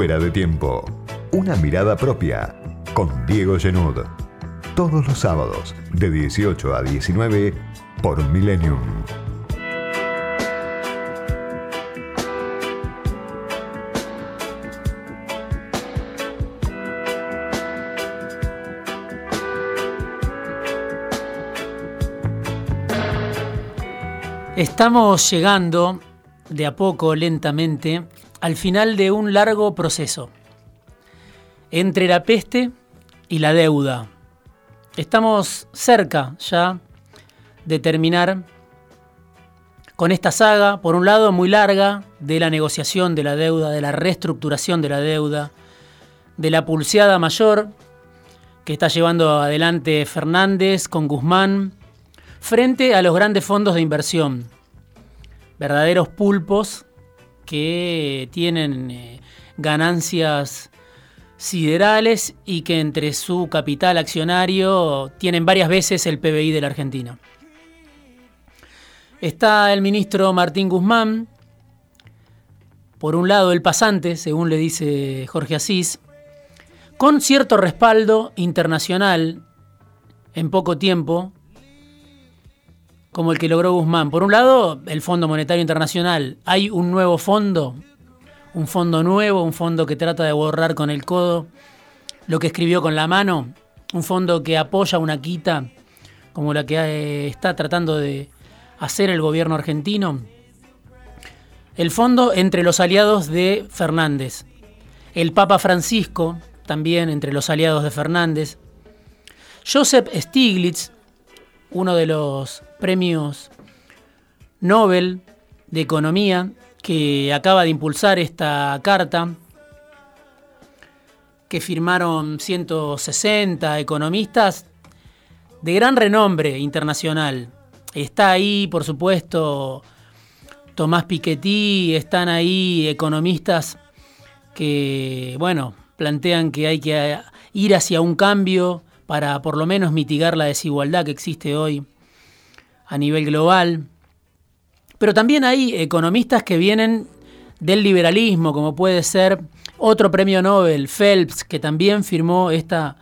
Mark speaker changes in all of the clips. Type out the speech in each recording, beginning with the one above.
Speaker 1: Fuera de tiempo. Una mirada propia. Con Diego Genud. Todos los sábados, de 18 a 19, por Millennium.
Speaker 2: Estamos llegando de a poco, lentamente, al final de un largo proceso. Entre la peste y la deuda. Estamos cerca ya de terminar con esta saga, por un lado muy larga, de la negociación de la deuda, de la reestructuración de la deuda, de la pulseada mayor que está llevando adelante Fernández con Guzmán, frente a los grandes fondos de inversión, verdaderos pulpos que tienen eh, ganancias siderales y que entre su capital accionario tienen varias veces el PBI de la Argentina. Está el ministro Martín Guzmán, por un lado el pasante, según le dice Jorge Asís, con cierto respaldo internacional en poco tiempo como el que logró Guzmán. Por un lado, el Fondo Monetario Internacional. Hay un nuevo fondo, un fondo nuevo, un fondo que trata de borrar con el codo lo que escribió con la mano, un fondo que apoya una quita como la que eh, está tratando de hacer el gobierno argentino. El fondo entre los aliados de Fernández. El Papa Francisco, también entre los aliados de Fernández. Joseph Stiglitz, uno de los premios Nobel de Economía, que acaba de impulsar esta carta, que firmaron 160 economistas de gran renombre internacional. Está ahí, por supuesto, Tomás Piketty, están ahí economistas que, bueno, plantean que hay que ir hacia un cambio para por lo menos mitigar la desigualdad que existe hoy a nivel global. Pero también hay economistas que vienen del liberalismo, como puede ser otro premio Nobel, Phelps, que también firmó esta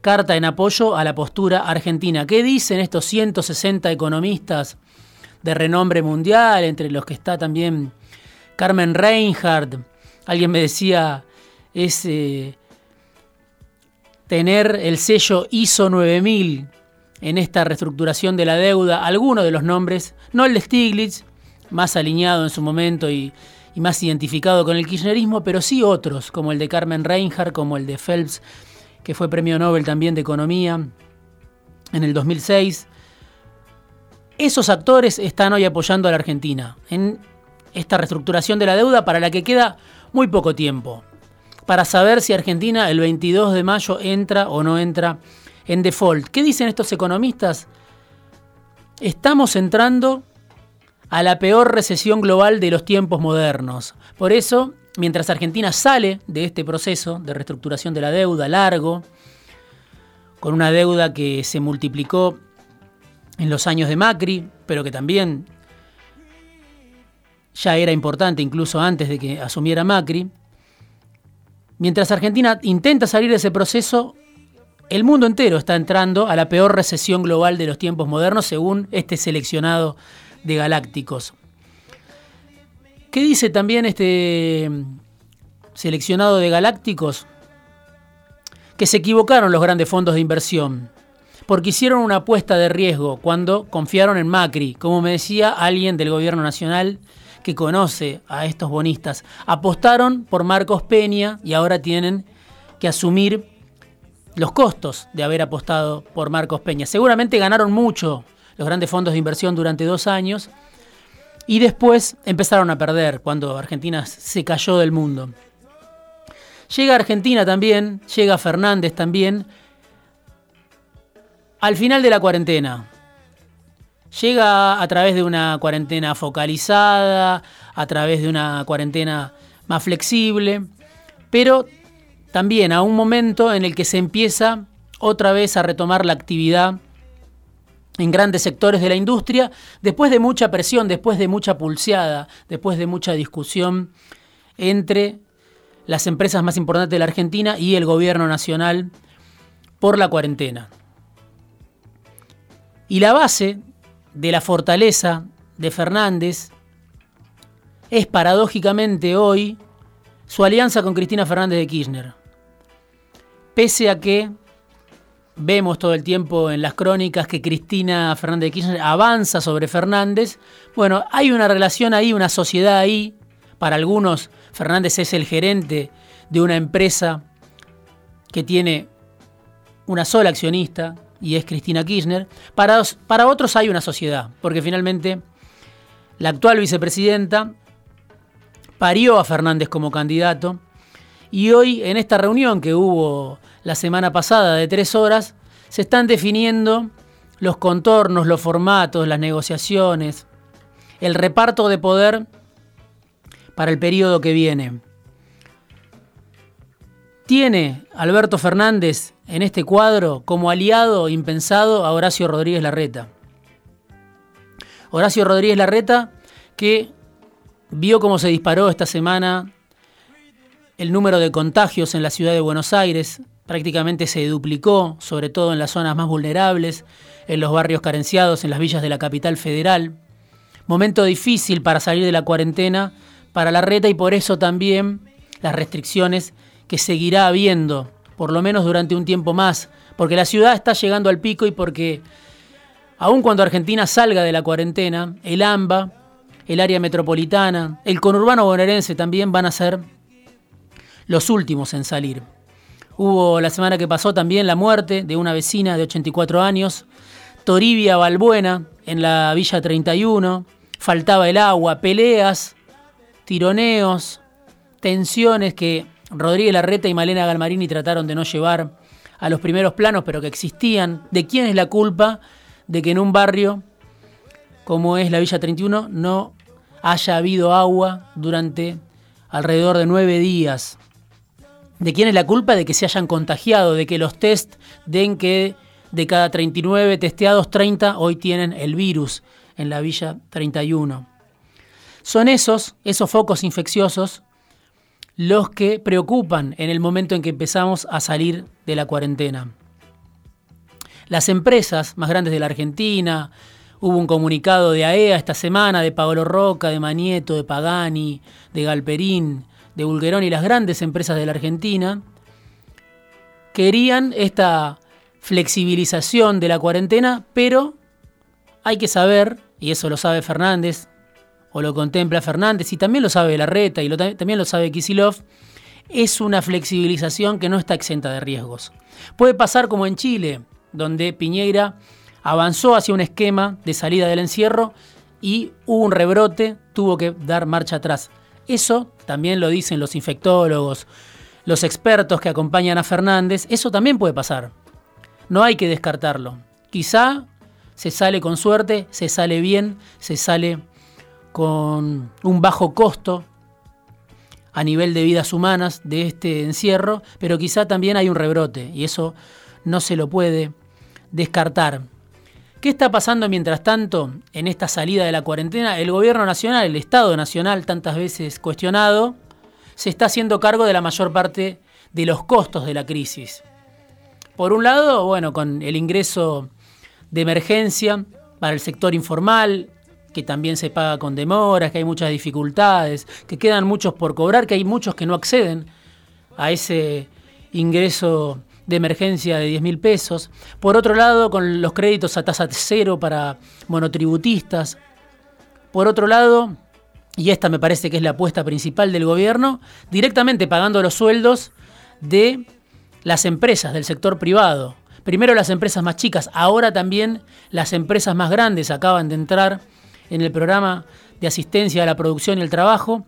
Speaker 2: carta en apoyo a la postura argentina. ¿Qué dicen estos 160 economistas de renombre mundial, entre los que está también Carmen Reinhardt? Alguien me decía, es eh, tener el sello ISO 9000 en esta reestructuración de la deuda, algunos de los nombres, no el de Stiglitz, más alineado en su momento y, más identificado con el kirchnerismo, pero sí otros, como el de Carmen Reinhardt, como el de Phelps, que fue premio Nobel también de Economía en el 2006. Esos actores están hoy apoyando a la Argentina en esta reestructuración de la deuda para la que queda muy poco tiempo para saber si Argentina el 22 de mayo entra o no entra en default. ¿Qué dicen estos economistas? Estamos entrando a la peor recesión global de los tiempos modernos. Por eso, mientras Argentina sale de este proceso de reestructuración de la deuda largo, con una deuda que se multiplicó en los años de Macri, pero que también ya era importante incluso antes de que asumiera Macri, Mientras Argentina intenta salir de ese proceso, el mundo entero está entrando a la peor recesión global de los tiempos modernos según este seleccionado de galácticos. ¿Qué dice también este seleccionado de galácticos? Que se equivocaron los grandes fondos de inversión, porque hicieron una apuesta de riesgo cuando confiaron en Macri, como me decía alguien del gobierno nacional que conoce a estos bonistas, apostaron por Marcos Peña y ahora tienen que asumir los costos de haber apostado por Marcos Peña. Seguramente ganaron mucho los grandes fondos de inversión durante dos años y después empezaron a perder cuando Argentina se cayó del mundo. Llega Argentina también, llega Fernández también, al final de la cuarentena, llega a través de una cuarentena focalizada, a través de una cuarentena más flexible, pero también a un momento en el que se empieza otra vez a retomar la actividad en grandes sectores de la industria, después de mucha presión, después de mucha pulseada, después de mucha discusión entre las empresas más importantes de la Argentina y el gobierno nacional por la cuarentena. Y la base de la fortaleza de Fernández es paradójicamente hoy su alianza con Cristina Fernández de Kirchner. Pese a que vemos todo el tiempo en las crónicas que Cristina Fernández de Kirchner avanza sobre Fernández, bueno, hay una relación ahí, una sociedad ahí. Para algunos, Fernández es el gerente de una empresa que tiene una sola accionista y es Cristina Kirchner. Para, para otros hay una sociedad, porque finalmente la actual vicepresidenta parió a Fernández como candidato y hoy en esta reunión que hubo la semana pasada de tres horas, se están definiendo los contornos, los formatos, las negociaciones, el reparto de poder para el periodo que viene. Tiene Alberto Fernández en este cuadro como aliado impensado a Horacio Rodríguez Larreta. Horacio Rodríguez Larreta que vio cómo se disparó esta semana el número de contagios en la ciudad de Buenos Aires, prácticamente se duplicó, sobre todo en las zonas más vulnerables, en los barrios carenciados, en las villas de la capital federal. Momento difícil para salir de la cuarentena para la reta y por eso también las restricciones que seguirá habiendo, por lo menos durante un tiempo más, porque la ciudad está llegando al pico y porque aun cuando Argentina salga de la cuarentena, el AMBA, el área metropolitana, el conurbano bonaerense también van a ser los últimos en salir. Hubo la semana que pasó también la muerte de una vecina de 84 años, Toribia Balbuena, en la Villa 31. Faltaba el agua, peleas, tironeos, tensiones que Rodríguez Larreta y Malena Galmarini trataron de no llevar a los primeros planos, pero que existían. ¿De quién es la culpa de que en un barrio como es la Villa 31 no haya habido agua durante alrededor de nueve días? ¿De quién es la culpa de que se hayan contagiado? De que los test den que de cada 39 testeados, 30 hoy tienen el virus en la Villa 31. Son esos, esos focos infecciosos, los que preocupan en el momento en que empezamos a salir de la cuarentena. Las empresas más grandes de la Argentina, hubo un comunicado de AEA e esta semana, de Paolo Roca, de Manieto, de Pagani, de Galperín, de Bulgerón y las grandes empresas de la Argentina querían esta flexibilización de la cuarentena, pero hay que saber, y eso lo sabe Fernández, o lo contempla Fernández, y también lo sabe Larreta, y también lo sabe Kisilov, es una flexibilización que no está exenta de riesgos. Puede pasar como en Chile, donde Piñeira avanzó hacia un esquema de salida del encierro y hubo un rebrote, tuvo que dar marcha atrás. Eso también lo dicen los infectólogos, los expertos que acompañan a Fernández, eso también puede pasar. No hay que descartarlo. Quizá se sale con suerte, se sale bien, se sale con un bajo costo a nivel de vidas humanas de este encierro, pero quizá también hay un rebrote y eso no se lo puede descartar. ¿Qué está pasando mientras tanto en esta salida de la cuarentena? El gobierno nacional, el Estado nacional, tantas veces cuestionado, se está haciendo cargo de la mayor parte de los costos de la crisis. Por un lado, bueno, con el ingreso de emergencia para el sector informal, que también se paga con demoras, que hay muchas dificultades, que quedan muchos por cobrar, que hay muchos que no acceden a ese ingreso de emergencia de 10 mil pesos. Por otro lado, con los créditos a tasa cero para monotributistas. Por otro lado, y esta me parece que es la apuesta principal del gobierno, directamente pagando los sueldos de las empresas del sector privado. Primero las empresas más chicas, ahora también las empresas más grandes acaban de entrar en el programa de asistencia a la producción y el trabajo.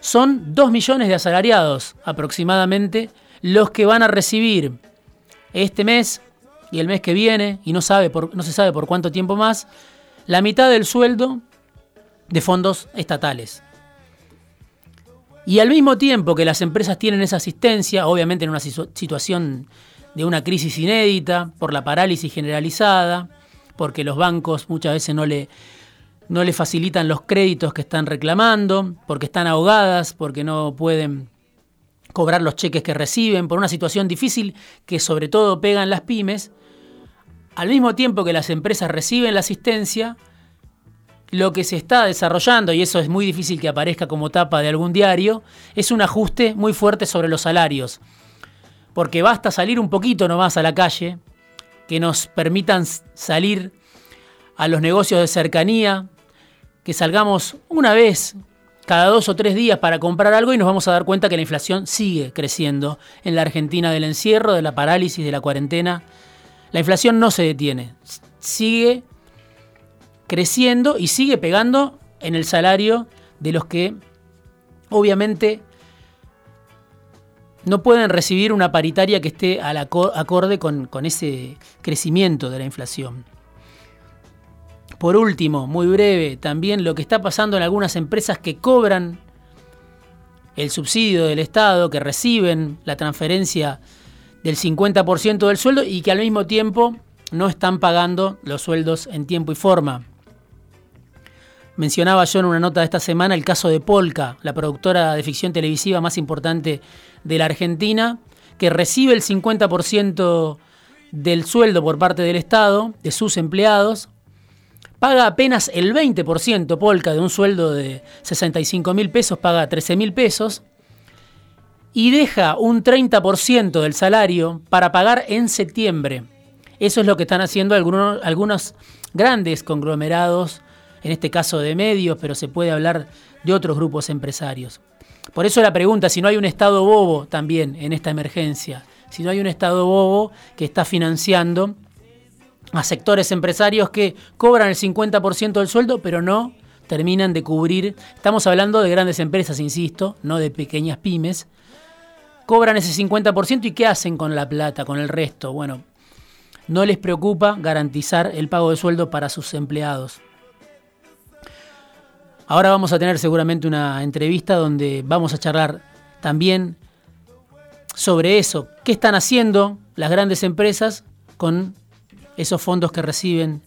Speaker 2: Son 2 millones de asalariados aproximadamente los que van a recibir este mes y el mes que viene, y no, sabe por, no se sabe por cuánto tiempo más, la mitad del sueldo de fondos estatales. Y al mismo tiempo que las empresas tienen esa asistencia, obviamente en una situación de una crisis inédita, por la parálisis generalizada, porque los bancos muchas veces no le, no le facilitan los créditos que están reclamando, porque están ahogadas, porque no pueden cobrar los cheques que reciben, por una situación difícil que sobre todo pegan las pymes, al mismo tiempo que las empresas reciben la asistencia, lo que se está desarrollando, y eso es muy difícil que aparezca como tapa de algún diario, es un ajuste muy fuerte sobre los salarios. Porque basta salir un poquito nomás a la calle, que nos permitan salir a los negocios de cercanía, que salgamos una vez cada dos o tres días para comprar algo y nos vamos a dar cuenta que la inflación sigue creciendo en la Argentina del encierro, de la parálisis, de la cuarentena. La inflación no se detiene, sigue creciendo y sigue pegando en el salario de los que obviamente no pueden recibir una paritaria que esté al acorde con, con ese crecimiento de la inflación. Por último, muy breve, también lo que está pasando en algunas empresas que cobran el subsidio del Estado, que reciben la transferencia del 50% del sueldo y que al mismo tiempo no están pagando los sueldos en tiempo y forma. Mencionaba yo en una nota de esta semana el caso de Polka, la productora de ficción televisiva más importante de la Argentina, que recibe el 50% del sueldo por parte del Estado, de sus empleados, paga apenas el 20%, Polka, de un sueldo de 65 mil pesos, paga 13 mil pesos, y deja un 30% del salario para pagar en septiembre. Eso es lo que están haciendo algunos, algunos grandes conglomerados, en este caso de medios, pero se puede hablar de otros grupos empresarios. Por eso la pregunta, si no hay un Estado bobo también en esta emergencia, si no hay un Estado bobo que está financiando a sectores empresarios que cobran el 50% del sueldo, pero no terminan de cubrir, estamos hablando de grandes empresas, insisto, no de pequeñas pymes, cobran ese 50% y ¿qué hacen con la plata, con el resto? Bueno, no les preocupa garantizar el pago de sueldo para sus empleados. Ahora vamos a tener seguramente una entrevista donde vamos a charlar también sobre eso, qué están haciendo las grandes empresas con esos fondos que reciben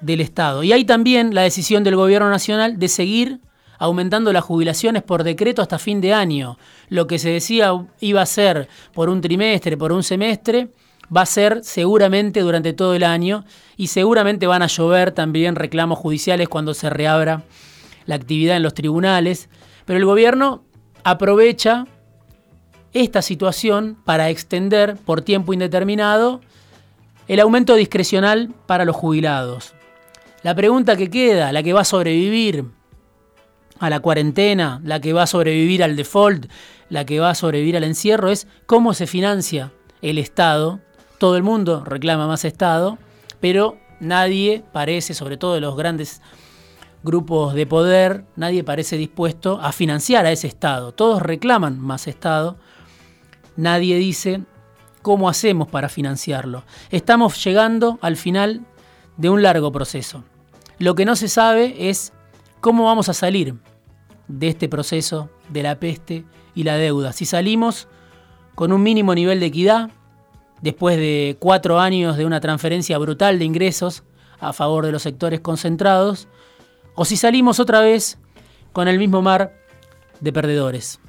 Speaker 2: del Estado. Y hay también la decisión del Gobierno Nacional de seguir aumentando las jubilaciones por decreto hasta fin de año. Lo que se decía iba a ser por un trimestre, por un semestre, va a ser seguramente durante todo el año y seguramente van a llover también reclamos judiciales cuando se reabra la actividad en los tribunales. Pero el gobierno aprovecha esta situación para extender por tiempo indeterminado el aumento discrecional para los jubilados. La pregunta que queda, la que va a sobrevivir a la cuarentena, la que va a sobrevivir al default, la que va a sobrevivir al encierro, es cómo se financia el Estado. Todo el mundo reclama más Estado, pero nadie parece, sobre todo los grandes grupos de poder, nadie parece dispuesto a financiar a ese Estado. Todos reclaman más Estado. Nadie dice ¿Cómo hacemos para financiarlo? Estamos llegando al final de un largo proceso. Lo que no se sabe es cómo vamos a salir de este proceso de la peste y la deuda. Si salimos con un mínimo nivel de equidad, después de cuatro años de una transferencia brutal de ingresos a favor de los sectores concentrados, o si salimos otra vez con el mismo mar de perdedores.